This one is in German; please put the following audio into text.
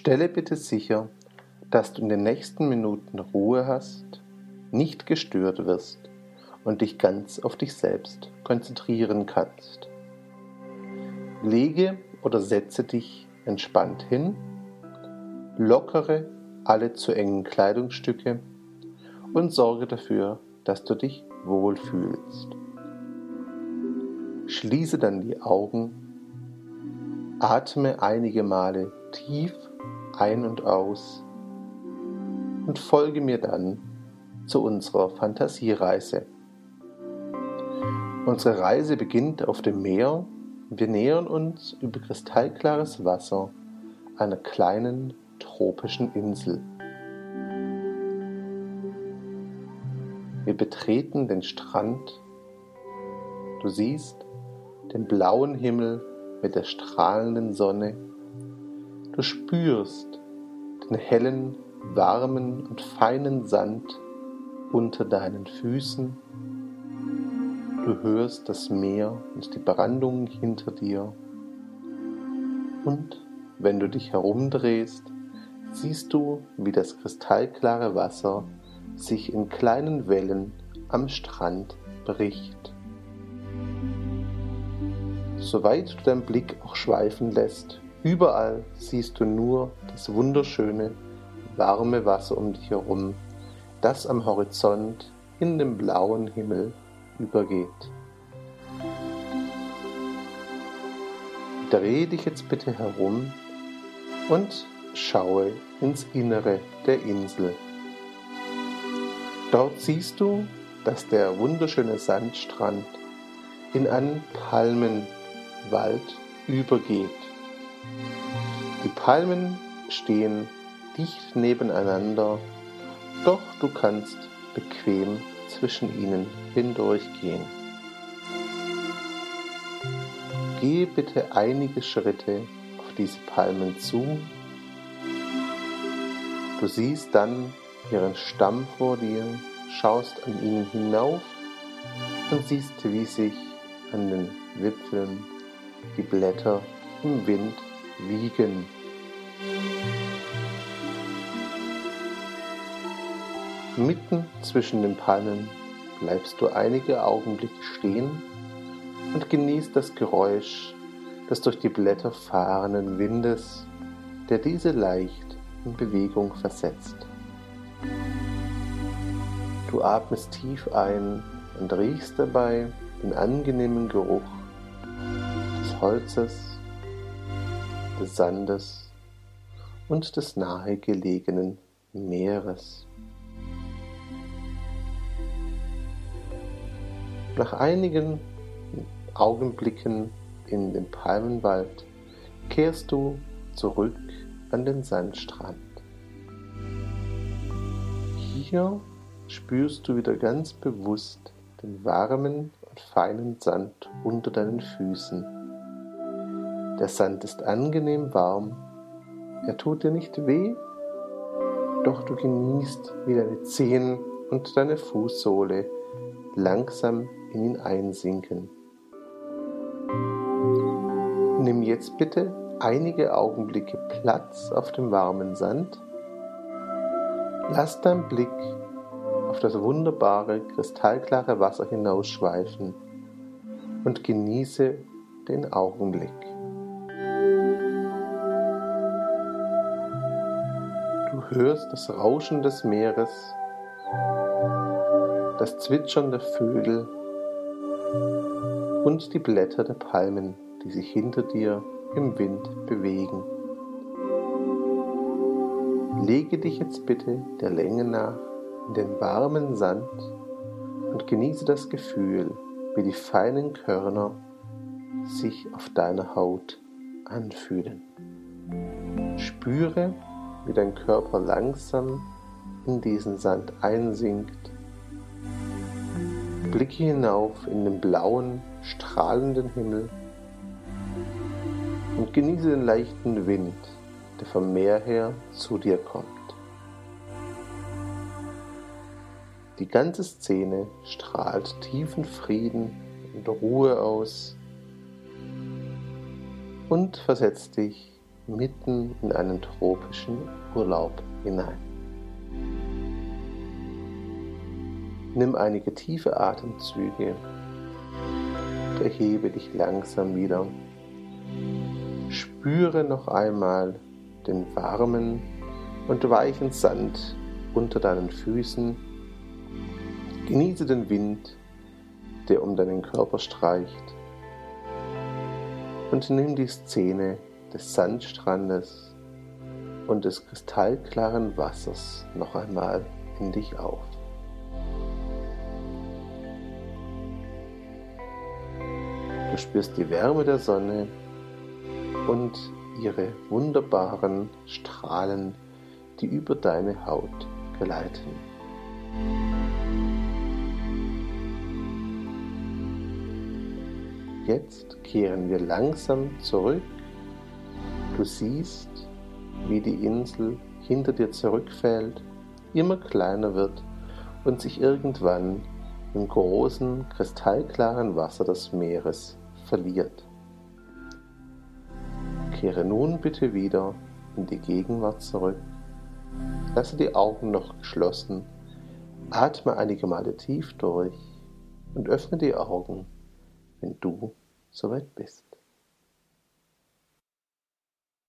Stelle bitte sicher, dass du in den nächsten Minuten Ruhe hast, nicht gestört wirst und dich ganz auf dich selbst konzentrieren kannst. Lege oder setze dich entspannt hin, lockere alle zu engen Kleidungsstücke und sorge dafür, dass du dich wohlfühlst. Schließe dann die Augen, atme einige Male tief ein und aus und folge mir dann zu unserer Fantasiereise. Unsere Reise beginnt auf dem Meer. Wir nähern uns über kristallklares Wasser einer kleinen tropischen Insel. Wir betreten den Strand. Du siehst den blauen Himmel mit der strahlenden Sonne Du spürst den hellen, warmen und feinen Sand unter deinen Füßen. Du hörst das Meer und die Brandung hinter dir. Und wenn du dich herumdrehst, siehst du, wie das kristallklare Wasser sich in kleinen Wellen am Strand bricht. Soweit du deinen Blick auch schweifen lässt, Überall siehst du nur das wunderschöne, warme Wasser um dich herum, das am Horizont in den blauen Himmel übergeht. Dreh dich jetzt bitte herum und schaue ins Innere der Insel. Dort siehst du, dass der wunderschöne Sandstrand in einen Palmenwald übergeht. Die Palmen stehen dicht nebeneinander, doch du kannst bequem zwischen ihnen hindurchgehen. Gehe bitte einige Schritte auf diese Palmen zu. Du siehst dann ihren Stamm vor dir, schaust an ihnen hinauf und siehst, wie sich an den Wipfeln die Blätter im Wind wiegen. Mitten zwischen den Palmen bleibst du einige Augenblicke stehen und genießt das Geräusch des durch die Blätter fahrenden Windes, der diese leicht in Bewegung versetzt. Du atmest tief ein und riechst dabei den angenehmen Geruch des Holzes des Sandes und des nahegelegenen Meeres. Nach einigen Augenblicken in den Palmenwald kehrst du zurück an den Sandstrand. Hier spürst du wieder ganz bewusst den warmen und feinen Sand unter deinen Füßen. Der Sand ist angenehm warm. Er tut dir nicht weh, doch du genießt, wie deine Zehen und deine Fußsohle langsam in ihn einsinken. Nimm jetzt bitte einige Augenblicke Platz auf dem warmen Sand. Lass dein Blick auf das wunderbare, kristallklare Wasser hinausschweifen und genieße den Augenblick. Hörst das Rauschen des Meeres, das Zwitschern der Vögel und die Blätter der Palmen, die sich hinter dir im Wind bewegen. Lege dich jetzt bitte der Länge nach in den warmen Sand und genieße das Gefühl, wie die feinen Körner sich auf deiner Haut anfühlen. Spüre, wie dein Körper langsam in diesen Sand einsinkt. Blicke hinauf in den blauen, strahlenden Himmel und genieße den leichten Wind, der vom Meer her zu dir kommt. Die ganze Szene strahlt tiefen Frieden und Ruhe aus und versetzt dich mitten in einen tropischen Urlaub hinein. Nimm einige tiefe Atemzüge, erhebe dich langsam wieder. Spüre noch einmal den warmen und weichen Sand unter deinen Füßen. Genieße den Wind, der um deinen Körper streicht. Und nimm die Szene des Sandstrandes und des kristallklaren Wassers noch einmal in dich auf. Du spürst die Wärme der Sonne und ihre wunderbaren Strahlen, die über deine Haut gleiten. Jetzt kehren wir langsam zurück. Du siehst, wie die Insel hinter dir zurückfällt, immer kleiner wird und sich irgendwann im großen, kristallklaren Wasser des Meeres verliert. Kehre nun bitte wieder in die Gegenwart zurück. Lasse die Augen noch geschlossen, atme einige Male tief durch und öffne die Augen, wenn du soweit bist.